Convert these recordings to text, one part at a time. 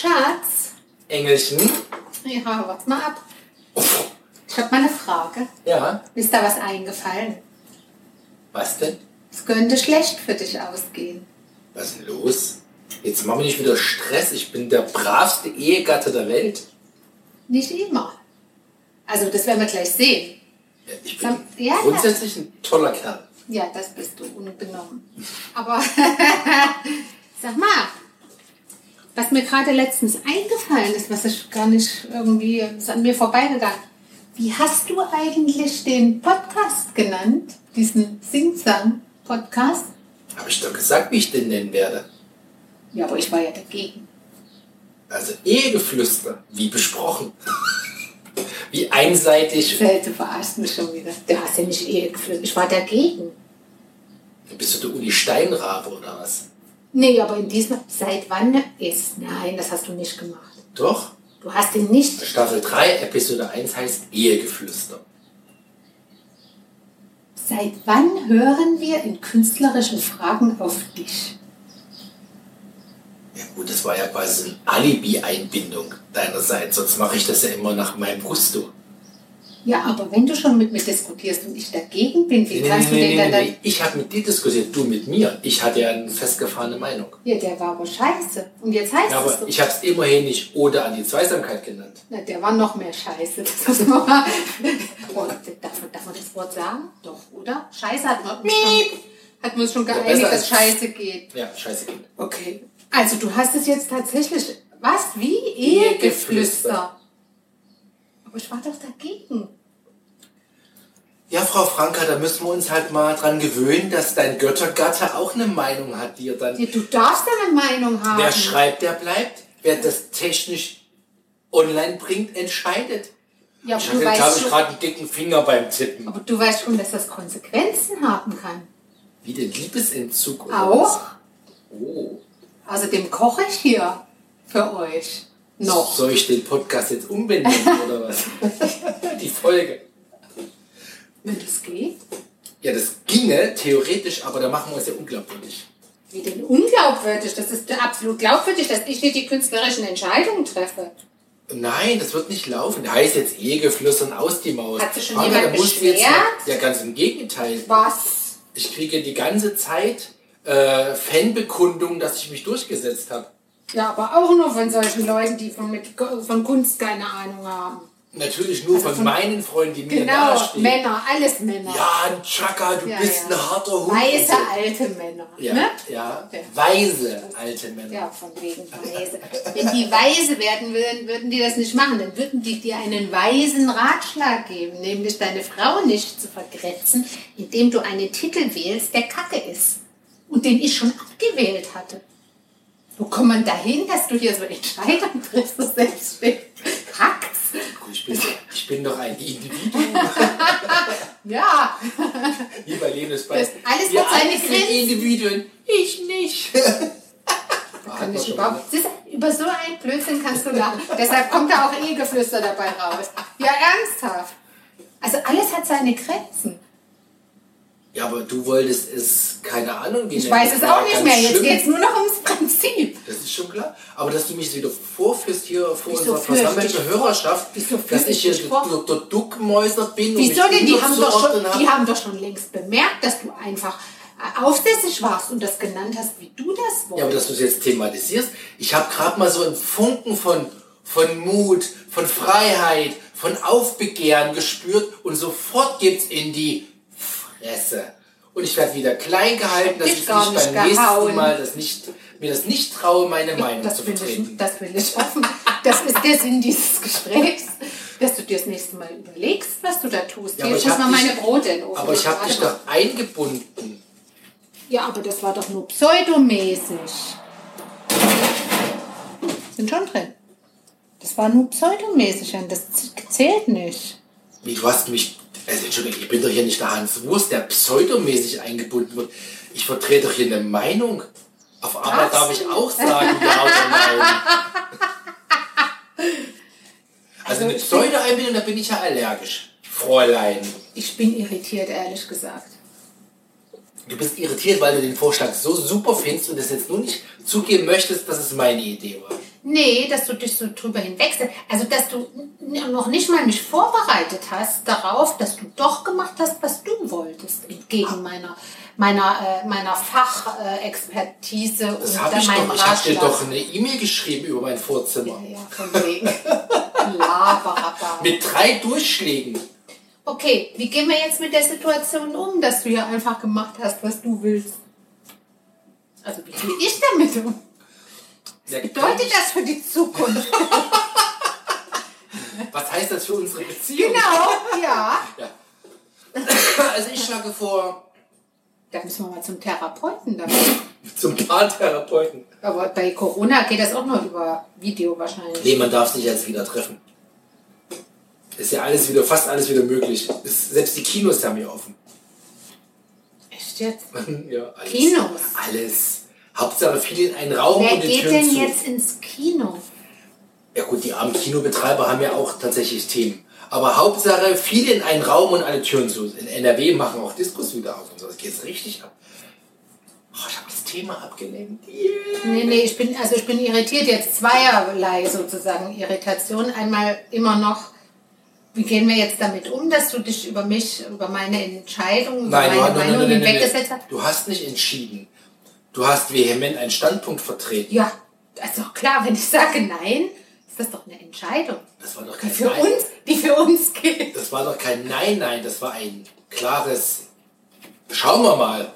Schatz. Engelchen? Ja, warte mal ab. Ich habe mal eine Frage. Ja. Ist da was eingefallen? Was denn? Es könnte schlecht für dich ausgehen. Was ist denn los? Jetzt mach mir nicht wieder Stress. Ich bin der bravste Ehegatte der Welt. Nicht immer. Also, das werden wir gleich sehen. Ja, Ich bin Sam- ja, grundsätzlich ein toller Kerl. Ja, das bist du, unbenommen. Aber sag mal, was mir gerade letztens eingefallen ist, was ich gar nicht irgendwie ist an mir vorbeigegangen. Wie hast du eigentlich den Podcast genannt? Diesen Sing-Sang-Podcast? Habe ich doch gesagt, wie ich den nennen werde. Ja, aber ich war ja dagegen. Also Ehegeflüster, wie besprochen. Wie einseitig. Du verarschst mich schon wieder. Du hast ja nicht Ehe geführt. Ich war dagegen. Bist du der Uli Steinrabe oder was? Nee, aber in diesem, seit wann ist? Nein, das hast du nicht gemacht. Doch. Du hast den nicht Staffel 3, Episode 1 heißt Ehegeflüster. Seit wann hören wir in künstlerischen Fragen auf dich? Ja gut, das war ja quasi eine Alibi-Einbindung deinerseits, sonst mache ich das ja immer nach meinem Gusto. Ja, aber wenn du schon mit mir diskutierst und ich dagegen bin, wie kannst du den dann... dann Ich habe mit dir diskutiert, du mit mir. Ich hatte ja eine festgefahrene Meinung. ja, der war aber scheiße. Und jetzt heißt Ja, es aber so. ich habe es immerhin nicht Ode an die Zweisamkeit genannt. Na, der war noch mehr scheiße. Das muss man mal... Oh, darf, man, darf man das Wort sagen? Doch, oder? Scheiße hat man schon, hat man uns schon Ja, geeinigt, besser dass Scheiße geht. Ja, scheiße Kind. Okay. Also du hast es jetzt tatsächlich... Was? Wie? Ehegeflüster. Aber ich war doch dagegen. Ja, Frau Franka, da müssen wir uns halt mal dran gewöhnen, dass dein Göttergatte auch eine Meinung hat, die er dann. Ja, Du darfst eine Meinung haben. Wer schreibt, der bleibt. Wer das technisch online bringt, entscheidet. Ja, Ich hatte, glaube ich, gerade einen dicken Finger beim Tippen. aber du weißt schon, dass das Konsequenzen haben kann. Wie den Liebesentzug oder Auch. was? Oh. Außerdem koche ich hier für euch. Noch. Soll ich den Podcast jetzt umbenennen oder was? Die Folge. Wenn das geht. Ja, das ginge theoretisch, aber da machen wir es ja unglaubwürdig. Wie denn unglaubwürdig? Das ist absolut glaubwürdig, dass ich nicht die künstlerischen Entscheidungen treffe. Nein, das wird nicht laufen. Der heißt jetzt Ehegeflüstern aus die Maus. Hat sich schon Franka, jemand da jetzt beschwert? mal- Ja, ganz im Gegenteil. Was? Ich kriege die ganze Zeit äh, Fanbekundungen, dass ich mich durchgesetzt habe. Ja, aber auch nur von solchen Leuten, die von, mit, von Kunst keine Ahnung haben. Natürlich nur von, von- meinen Freunden, die mir Genau, nahestehen. Männer, alles Männer. Ja, Chaka, du Ja, bist ja. ein harter Hund. So. alte Männer. Ja, Ne? ja, Ja. weise alte Männer. Ja, von wegen weise. Wenn die weise werden würden, würden die das nicht machen. Dann würden die dir einen weisen Ratschlag geben, nämlich deine Frau nicht zu vergrätzen, indem du einen Titel wählst, der kacke ist. Und den ich schon abgewählt hatte. Wo kommt man dahin, dass du hier so Entscheidungen triffst, du selbst kackst? Ich bin, ich bin doch ein Individuum. Ja, Wie bei Lebensball. Das- alles Wir hat seine Grenzen. Individuen. Ich nicht. kann ich überhaupt. Siehst über so ein Blödsinn kannst du lachen. Deshalb kommt da auch Ehegeflüster dabei raus. Ja, ernsthaft. Also alles hat seine Grenzen. Ja, aber du wolltest es, keine Ahnung, wie Ich weiß es auch nicht mehr. Jetzt geht es nur noch ums Prinzip. Das ist schon klar. Aber dass du mich wieder vorführst hier vor Wieso unserer versammelten Hörerschaft, Wieso dass ich hier der, der Duckmäuser bin und Wieso mich denn? Die haben, doch schon, die haben doch schon längst bemerkt, dass du einfach äh, aufsässig warst und das genannt hast, wie du das Ja, aber wolltest. dass du es jetzt thematisierst. Ich habe gerade mal so einen Funken von, von Mut, von Freiheit, von Aufbegehren gespürt und sofort geht's in die Fresse. Und ich werde wieder klein gehalten, dass ich mich beim nicht gehauen. nächsten Mal das nicht, mir das nicht traue, meine Meinung das, zu vertreten. ich, das will ich hoffen. Das ist der Sinn dieses Gesprächs, dass du dir das nächste Mal überlegst, was du da tust. Ja, Hier, ich ich muss mal dich- meine Brote in den Ofen Aber ich habe dich doch eingebunden. Ja, aber das war doch nur pseudomäßig. Sind schon drin. Das war nur pseudomäßig das zählt nicht. Wie, du hast mich, also Entschuldigung, ich bin doch hier nicht der Hans Wurst, der pseudomäßig eingebunden wird. Ich vertrete doch hier eine Meinung. Auf Arbeit darf ich auch sagen, ja oder nein. Also eine Pseudo-Einbildung, da bin ich ja allergisch. Fräulein. Ich bin irritiert, ehrlich gesagt. Du bist irritiert, weil du den Vorschlag so super findest und es jetzt nur nicht zugeben möchtest, dass es meine Idee war. Nee, dass du dich so drüber hinwechselst. Also, dass du noch nicht mal mich vorbereitet hast darauf, dass du doch gemacht hast, was du wolltest, entgegen meiner, meiner, äh, meiner Fachexpertise Das und ich meinem doch. Ich habe dir doch eine E-Mail geschrieben über mein Vorzimmer. Ja, von wegen. Laberabba. Mit drei Durchschlägen. Okay, wie gehen wir jetzt mit der Situation um, dass du ja einfach gemacht hast, was du willst? Also, wie gehe ich damit um? Ja, Bedeutet das für die Zukunft? Was heißt das für unsere Beziehung? genau, ja. Ja. Also ich schlage vor, Da müssen wir mal zum Therapeuten damit. zum Paartherapeuten. Aber bei Corona geht das auch nur über Video wahrscheinlich. Nee, man darf sich jetzt wieder treffen. Ist ja alles wieder, fast alles wieder möglich. Ist, selbst die Kinos haben ja offen. Echt jetzt? ja, alles. Kinos? Alles. Hauptsache viele in einen Raum Wer und die geht Türen denn zu. jetzt ins Kino? Ja gut, die armen Kinobetreiber haben ja auch tatsächlich Themen. Aber Hauptsache viele in einen Raum und alle Türen zu. In NRW machen auch Diskos wieder auf und so. Das geht richtig ab. Oh, ich habe das Thema abgelenkt. Yeah. Nee, nee, ich bin, also ich bin irritiert jetzt zweierlei sozusagen Irritation. Einmal immer noch, wie gehen wir jetzt damit um, dass du dich über mich, über meine Entscheidung, über Nein, meine Meinung nein, nein, nein, hinweggesetzt hast? Du hast nicht entschieden. Du hast vehement einen Standpunkt vertreten. Ja, also klar, wenn ich sage nein, ist das doch eine Entscheidung, Das war doch die kein für Nein. uns, die für uns gilt. Das war doch kein Nein, Nein. Das war ein klares. Schauen wir mal.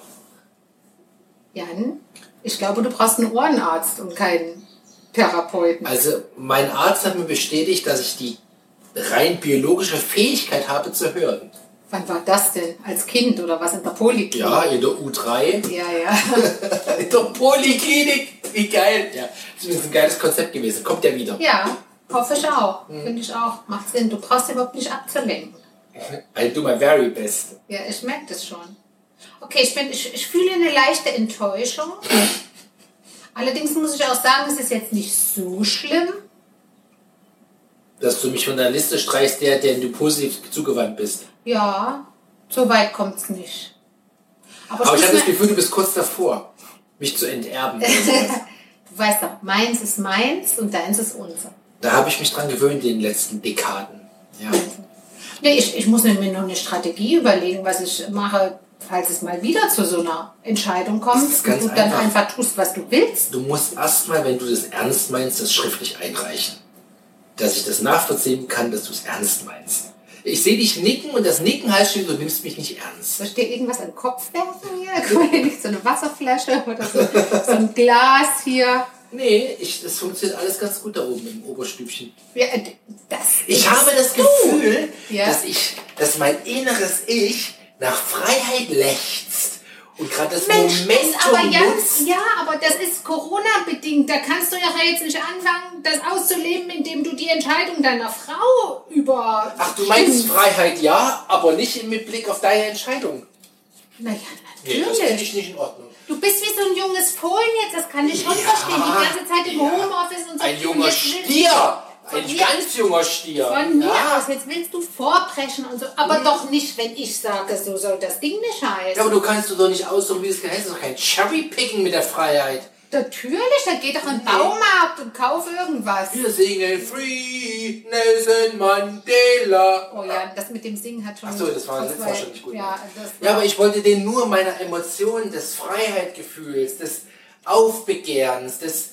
Jan, ich glaube, du brauchst einen Ohrenarzt und keinen Therapeuten. Also mein Arzt hat mir bestätigt, dass ich die rein biologische Fähigkeit habe zu hören. Wann war das denn? Als Kind oder was in der Poliklinik? Ja, in der U3. Ja, ja. In der Poliklinik. Wie geil. Ja, das ist ein geiles Konzept gewesen. Kommt ja wieder. Ja, hoffe ich auch. Mhm. Finde ich auch. Macht Sinn. Du brauchst überhaupt nicht abzulenken. I do my very best. Ja, ich merke das schon. Okay, ich, bin, ich, ich fühle eine leichte Enttäuschung. Allerdings muss ich auch sagen, es ist jetzt nicht so schlimm. Dass du mich von der Liste streichst, der, der du positiv zugewandt bist. Ja, so weit kommt es nicht. Aber, Aber ich habe das Gefühl, du bist kurz davor, mich zu enterben. du weißt doch, meins ist meins und deins ist unser. da habe ich mich dran gewöhnt in den letzten Dekaden. Ja. Nee, ich, ich muss mir noch eine Strategie überlegen, was ich mache, falls es mal wieder zu so einer Entscheidung kommt und du dann einfach. einfach tust, was du willst. Du musst erstmal, wenn du das ernst meinst, das schriftlich einreichen. Dass ich das nachvollziehen kann, dass du es ernst meinst. Ich sehe dich nicken und das Nicken heißt schon, du nimmst mich nicht ernst. Soll ich dir irgendwas an den Kopf werfen hier? So eine Wasserflasche oder so, so ein Glas hier. Nee, ich, das funktioniert alles ganz gut da oben im Oberstübchen. Ja, das Ich habe das. Gefühl, Ja. dass ich, dass mein inneres Ich nach Freiheit lechzt und gerade das Mensch, Momentum das aber nutzt. ganz, ja, aber das ist Corona-bedingt. Da kannst du ja jetzt nicht anfangen, das auszuleben, indem du die Entscheidung deiner Frau über. Ach, du meinst Freiheit ja, aber nicht mit Blick auf deine Entscheidung. Naja, Nee, das natürlich. finde ich nicht in Ordnung. Du bist wie so ein junges Fohlen jetzt, das kann ich schon Ja, verstehen. Die ganze Zeit im ja. Homeoffice und so. Ein junger Stier. Von Ein ganz junger Stier. Von mir ja. aus, jetzt willst du vorbrechen und so. Aber doch nicht, wenn ich sage, so soll das Ding nicht heißen. Ja, aber du kannst du doch nicht aussuchen, wie es heißt. Das ist doch kein Cherry-Picking mit der Freiheit. Natürlich, dann geh doch in den Baumarkt und kauf irgendwas. Wir singen Free Nelson Mandela. Oh ja, das mit dem Singen hat schon. Ach so, das war letztes Mal schon nicht gut. Ja, Ja, aber ich wollte den nur meiner Emotionen, des Freiheitgefühls, des Aufbegehrens, des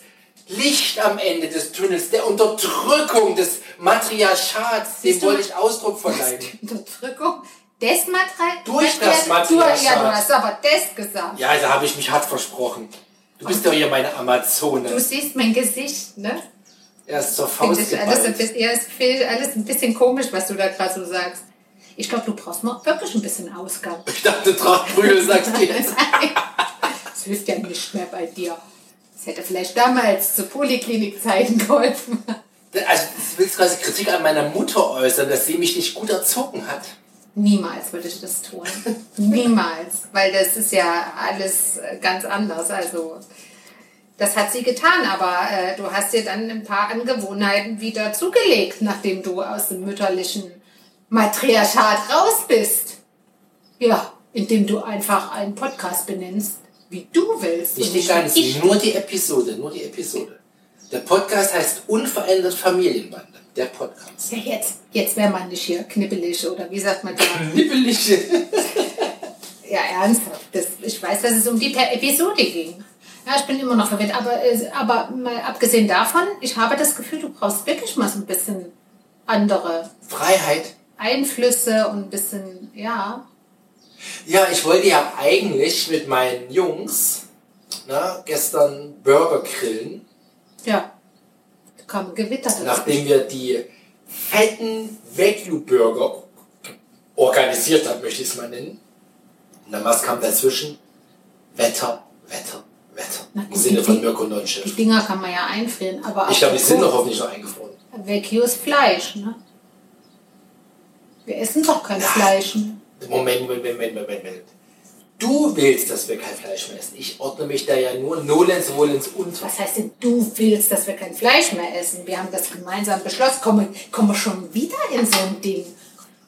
Licht am Ende des Tunnels, der Unterdrückung des Matriarchats, dem du? wollte ich Ausdruck verleihen. Unterdrückung des Materials. Durch das Du, Matriarchat. ja, du hast aber das gesagt. Ja, da habe ich mich hart versprochen. Du bist doch hier meine Du Amazone. siehst mein Gesicht, ne? Er ist zur Faust ich alles ein, bisschen, ja, alles ein bisschen komisch, was du da gerade so sagst. Ich glaube, du brauchst mal wirklich ein bisschen Ausgang. Ich dachte, Trachtprügel sagst du jetzt. Das hilft ja nicht mehr bei dir. Hätte vielleicht damals zu Poliklinikzeiten geholfen. Also, du willst quasi Kritik an meiner Mutter äußern, dass sie mich nicht gut erzogen hat. Niemals würde ich das tun. Niemals. Weil das ist ja alles äh, ganz anders. Also, das hat sie getan, aber äh, du hast dir dann ein paar Angewohnheiten wieder zugelegt, nachdem du aus dem mütterlichen Matriarchat raus bist. Ja, indem du einfach einen Podcast benennst, wie du willst. Nicht die wie ich. nur die Episode, nur die Episode. Der Podcast heißt Unverändert Familienbande. Der Podcast. Ja, jetzt, jetzt wäre man nicht hier knippelig oder wie sagt man da? Nippelige. Ja, ernsthaft. Das, ich weiß, dass es um die per Episode ging. Ja, ich bin immer noch verwirrt. Aber, äh, aber mal abgesehen davon, ich habe das Gefühl, du brauchst wirklich mal so ein bisschen andere Freiheit. Einflüsse und ein bisschen, ja. Ja, ich wollte ja eigentlich mit meinen Jungs na, gestern Burger grillen, Ja. Da kam Gewitter. nachdem wir die fetten Wagyu-Burger organisiert haben, möchte ich es mal nennen. Und dann was kam dazwischen? Wetter, Wetter, Wetter. Na Im Sinne die- von Mirko Die Neunschiff. Dinger kann man ja einfrieren, aber Ich glaube, die sind noch hoffentlich noch eingefroren. Wagyu ist Fleisch, ne? Wir essen doch kein Fleisch. Ne? Moment, Moment, Moment, Moment, Moment. Du willst, dass wir kein Fleisch mehr essen. Ich ordne mich da ja nur nolens volens unter. Was heißt denn, du willst, dass wir kein Fleisch mehr essen? Wir haben das gemeinsam beschlossen. Kommen, kommen wir schon wieder in so ein Ding?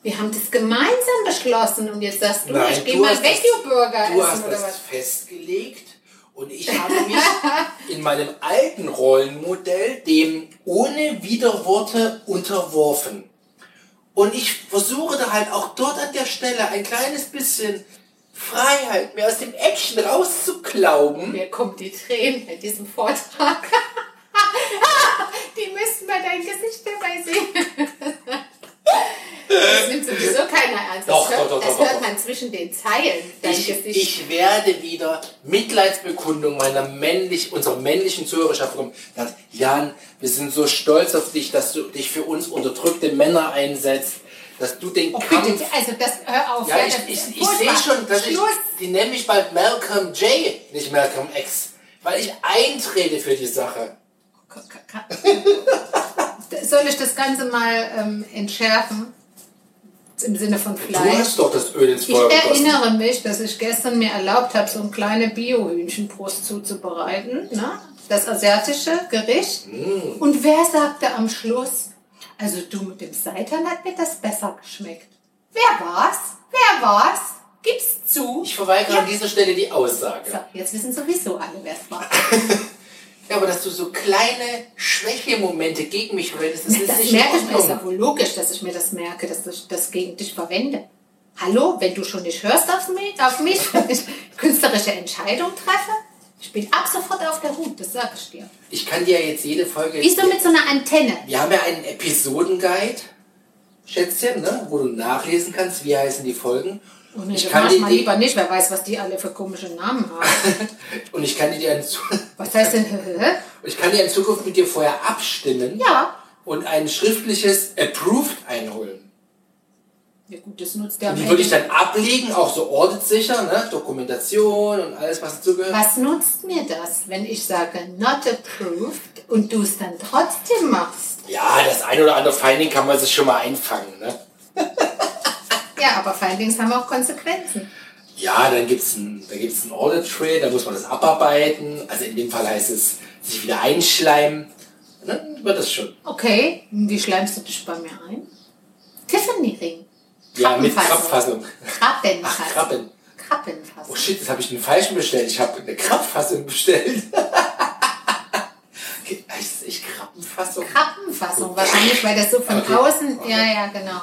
Wir haben das gemeinsam beschlossen und jetzt sagst du, Nein, ich gehe du mal hast das- Veggie-Burger Du essen hast oder das was? festgelegt und ich habe mich in meinem alten Rollenmodell dem ohne Widerworte unterworfen. Und ich versuche da halt auch dort an der Stelle ein kleines bisschen Freiheit, mir aus dem Action rauszuklauben. Mir kommen die Tränen in diesem Vortrag. die müssten mal dein Gesicht dabei sehen. Das nimmt sowieso keiner ernst. Doch, das hört, doch, doch, das hört man zwischen den Zeilen. Dein Ich, Gesicht. ich werde wieder Mitleidsbekundung meiner männlich, unserer männlichen Zuhörerschaft bekommen. Sagt, Jan, wir sind so stolz auf dich, dass du dich für uns unterdrückte Männer einsetzt, dass du den Oh, Kampf... bitte, also das, hör auf. ja, ja, ich, ich, ich sehe schon, dass ich, die nenne ich bald Malcolm J, nicht Malcolm X, weil ich eintrete für die Sache. Soll ich das Ganze mal ähm, entschärfen? Im Sinne von Du Fleisch. hast doch das Öl ins Ich Feuer gegossen. erinnere mich, dass ich gestern mir erlaubt habe, so eine kleine Bio-Hühnchenbrust zuzubereiten. Ne? Das asiatische Gericht. Mm. Und wer sagte am Schluss, also du mit dem Seitan hat mir das besser geschmeckt. Wer war's? Wer war's? Gib's zu. Ich verweigere Ja. an dieser Stelle die Aussage. So, jetzt wissen sowieso alle, wer es war. Ja, aber dass du so kleine Schwächemomente gegen mich verwendest, das ist Das nicht merke ich mir. Ist ja wohl logisch, dass ich mir das merke, dass ich das gegen dich verwende. Hallo, wenn du schon nicht hörst auf mich, auf mich wenn ich künstlerische Entscheidungen treffe, ich bin ab sofort auf der Hut, das sage ich dir. Ich kann dir jetzt jede Folge... Wie so mit so einer Antenne. Wir haben ja einen Episodenguide, Schätzchen, ne? wo du nachlesen kannst, wie heißen die Folgen. Oh nee, ich kann dir mal lieber nicht, wer weiß, was die alle für komische Namen haben. und ich kann dir in, Zu- Was heißt denn, ich kann dir in Zukunft mit dir vorher abstimmen Ja. und ein schriftliches Approved einholen. Ja gut, das nutzt der Und die würde ich dann ablegen, auch so auditsicher, ne? Dokumentation und alles, was dazugehört. Was nutzt mir das, wenn ich sage not approved und du es dann trotzdem machst? Ja, das ein oder andere Finding kann man sich schon mal einfangen. Ne? Ja, aber Findings haben auch Konsequenzen. Ja, dann gibt's ein, da gibt's ein Audit Trail, da muss man das abarbeiten. Also in dem Fall heißt es, sich wieder einschleimen. Dann wird das schon. Okay, wie schleimst du dich bei mir ein? Tiffany Ring. Ja, mit Krabbenfassung. Krabbenfassung. Ach, Krabben. Oh Krabbenfassung. shit, das habe ich den falschen bestellt. Ich habe eine Krabbenfassung bestellt. Heißt es echt Krabbenfassung? Krabbenfassung, wahrscheinlich, weil das so von Okay. außen. Okay. Ja, ja, genau.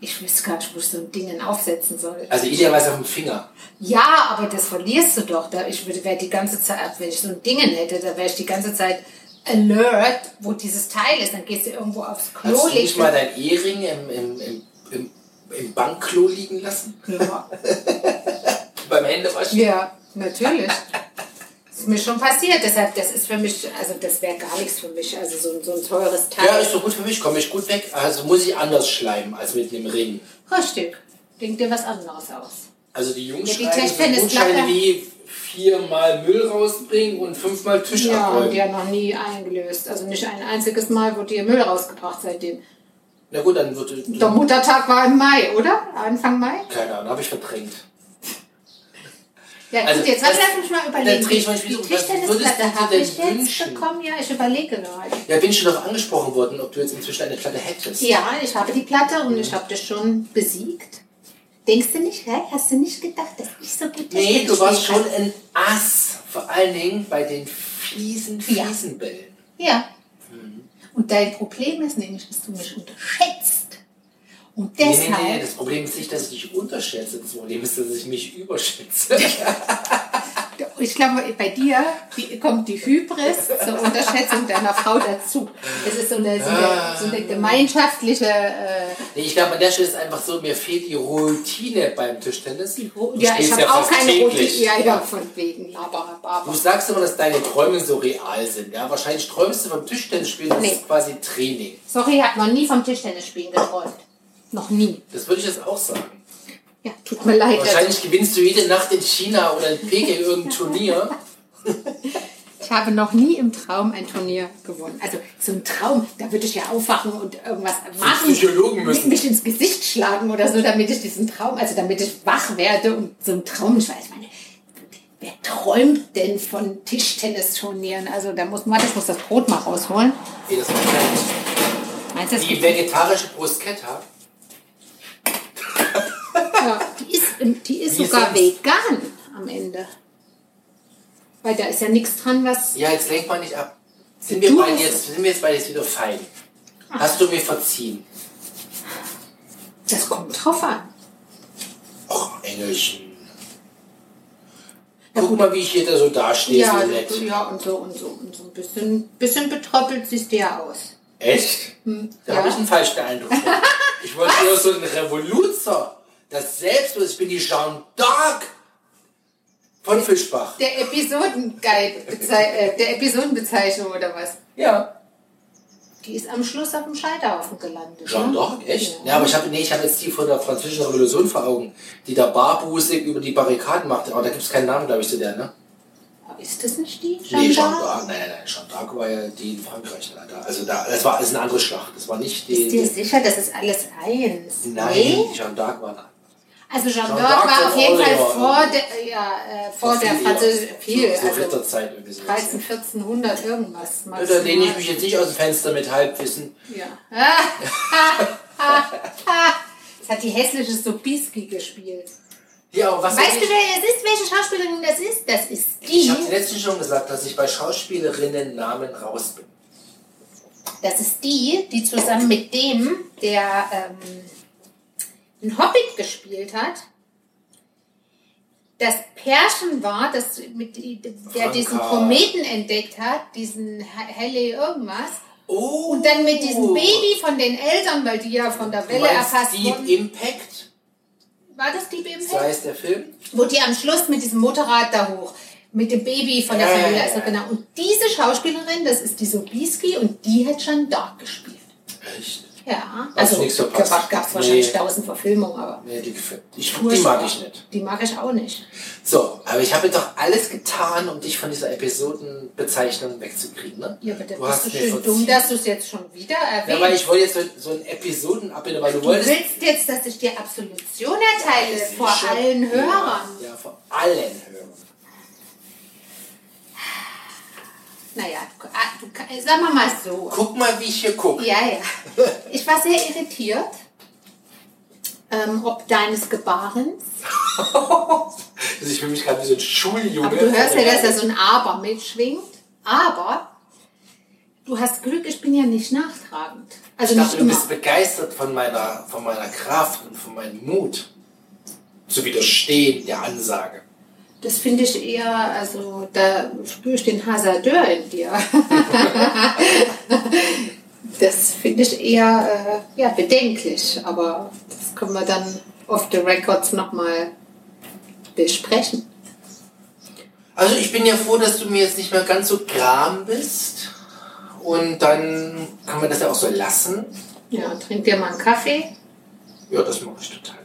Ich wüsste gar nicht, wo ich so ein Ding aufsetzen soll. Also idealerweise auf dem Finger. Ja, aber das verlierst du doch. Da ich würde wäre die ganze Zeit, wenn ich so ein Ding hätte, da wäre ich die ganze Zeit alert, wo dieses Teil ist. Dann gehst du irgendwo aufs Klo, Hast du nicht mal dein Ehering im, im, im, im, im Bankklo liegen lassen? ja. Beim Händewaschen? ja, natürlich. Ist mir schon passiert. Deshalb, das ist für mich, also das wäre gar nichts für mich. Also so, ein- so ein teures Teil. Ja, ist doch gut für mich, komme ich gut weg. Also muss ich anders schleimen als mit dem Ring. Richtig. Denkt dir was anderes aus. Also die Jungs Ja, die schreiben so Gutscheine wie viermal Müll rausbringen und fünfmal Tisch Ja, abräumen. die hat noch nie eingelöst. Also nicht ein einziges Mal wurde ihr Müll rausgebracht seitdem. Na gut, dann wird Der Muttertag war im Mai, oder? Anfang Mai? keine Ahnung, habe ich verdrängt. Ja, gut, Also, jetzt das- lass mich mal überlegen. dreh ich mal Die. Was Tischtennisplatte habe denn ich jetzt wünschen? bekommen. Ja, ich überlege gerade. Ja, bin schon darauf angesprochen worden, ob du jetzt inzwischen eine Platte hättest. Ja, ich habe die Platte und ich habe dich schon besiegt. Denkst du nicht, hä? Hast du nicht gedacht, dass ich so gut Nee, Tischtennis du warst schon ein Ass. Vor allen Dingen bei den fiesen, Ja. fiesen Bällen. kann? Ja. Und dein Problem ist nämlich, dass du mich unterschätzt. Und deshalb. Nee, nee, nee, das Problem ist nicht, dass ich dich unterschätze. Das Problem ist, dass ich mich überschätze. Ich glaube, bei dir kommt die Hybris zur Unterschätzung deiner Frau dazu. Es ist so eine, so eine, so eine gemeinschaftliche. Äh, nee, ich glaube, an der Stelle ist einfach so, mir fehlt die Routine beim Tischtennis. Ja, ich habe ja auch keine Routine. Ja, ja, von wegen. Aber, aber. Du sagst immer, dass deine Träume so real sind. Ja, wahrscheinlich träumst du vom Tischtennis spielen. Das nee. ist quasi Training. Sorry, ich habe noch nie vom Tischtennis spielen geträumt. Noch nie. Das würde ich jetzt auch sagen. Ja, tut mir leid. Wahrscheinlich gewinnst du jede Nacht in China oder in Peking irgendein Turnier. Ich habe noch nie im Traum ein Turnier gewonnen. Also so ein Traum, da würde ich ja aufwachen und irgendwas machen. Psychologen müssen. Mich ins Gesicht schlagen oder so, damit ich diesen Traum, also damit ich wach werde und so ein Traum, ich weiß, meine, wer träumt denn von Tischtennisturnieren? Also da muss man, ich muss das Brot mal rausholen. Nee, das Meinst du, Die vegetarische Bruschetta ja, die ist, die ist Wie sogar vegan am Ende. Weil da ist ja nichts dran, was. Ja, jetzt lenk mal nicht ab. Sind wir, beide jetzt, sind wir jetzt beide jetzt wieder fein? Ach. Hast du mir verziehen? Das kommt drauf an. Och, Engelchen. Guck ja, mal, wie ich hier da so dastehe. Ja, so ja und so und so und so. Ein bisschen, bisschen betroppelt siehst du ja aus. Echt? Hm, da ja. habe ich einen falschen Eindruck. ich wollte nur so ein Revoluzer das Selbstbewusstsein, ich bin die Jeanne d'Arc von Fischbach. Der Episodenguide, äh, der Episodenbezeichnung oder was? Ja. Die ist am Schluss auf dem Scheiterhaufen gelandet. Jeanne ne? d'Arc, echt? Ja. ja, aber ich habe nee, ich jetzt die von der französischen Revolution vor Augen, die da barbusig über die Barrikaden macht. Aber da gibt es keinen Namen, glaube ich, zu der, ne? Ist das nicht die? Jeanne nee, Jeanne d'Arc, nein, nein, nein, Jeanne d'Arc war ja die in Frankreich. Also da, das war das ist eine andere Schlacht. Das war nicht die. Ist dir sicher, das ist alles eins? Nein, nee? Jeanne d'Arc war eine also Jean d'Arc war auf jeden Fall vor der, ja, äh, vor der französischen, viel, so, so also Zeit irgendwie so 13, 1400 irgendwas. Ja, da lehne ich mich jetzt nicht aus dem Fenster mit Halbwissen. Ja. das hat die hässliche Sobiski gespielt. Ja, was weißt du, wer es ist? Welche Schauspielerin das ist? Das ist die. Ich habe letztens schon gesagt, dass ich bei Schauspielerinnen Namen raus bin. Das ist die, die zusammen mit dem, der ähm, ein Hobbit gespielt hat, das Pärchen war, das mit, der diesen Kometen entdeckt hat, diesen Helle irgendwas. Oh. Und dann mit diesem Baby von den Eltern, weil die ja von der Welle erfasst Deep wurden. Impact? War das Deep Impact? So heißt der Film. Wo die am Schluss mit diesem Motorrad da hoch, mit dem Baby von der äh, Familie, also genau. Und diese Schauspielerin, das ist die Sobieski und die hat schon Dark gespielt. Echt? Ja, also gab es wahrscheinlich nee. tausend Verfilmungen, aber. Nee, die, ich, die mag ich nicht. Die mag ich auch nicht. So, aber ich habe doch alles getan, um dich von dieser Episodenbezeichnung wegzukriegen, ne? Ja, aber du hast du schön dumm, dass du es jetzt schon wieder erwähnst. Ja, weil ich wollte jetzt so, so ein Episodenabbild, weil du, du wolltest. Du willst jetzt, dass ich dir Absolution erteile vor allen Hörern. Ja, vor allen Hörern. Naja, ah, du, sagen wir mal so. Guck mal, wie ich hier gucke. Ja, ja. Ich war sehr irritiert, ähm, ob deines Gebarens. also ich fühle mich gerade wie so ein Schuljunge. Aber du hörst ja, dass da so ein Aber mitschwingt. Aber du hast Glück, ich bin ja nicht nachtragend. Also ich dachte, du bist begeistert von meiner, von meiner Kraft und von meinem Mut zu widerstehen der Ansage. Das finde ich eher, also da spüre ich den Hasardeur in dir. das finde ich eher äh, ja, bedenklich, aber das können wir dann off the records nochmal besprechen. Also ich bin ja froh, dass du mir jetzt nicht mehr ganz so gram bist. Und dann kann man das ja auch so lassen. Ja, trink dir mal einen Kaffee. Ja, das mache ich total.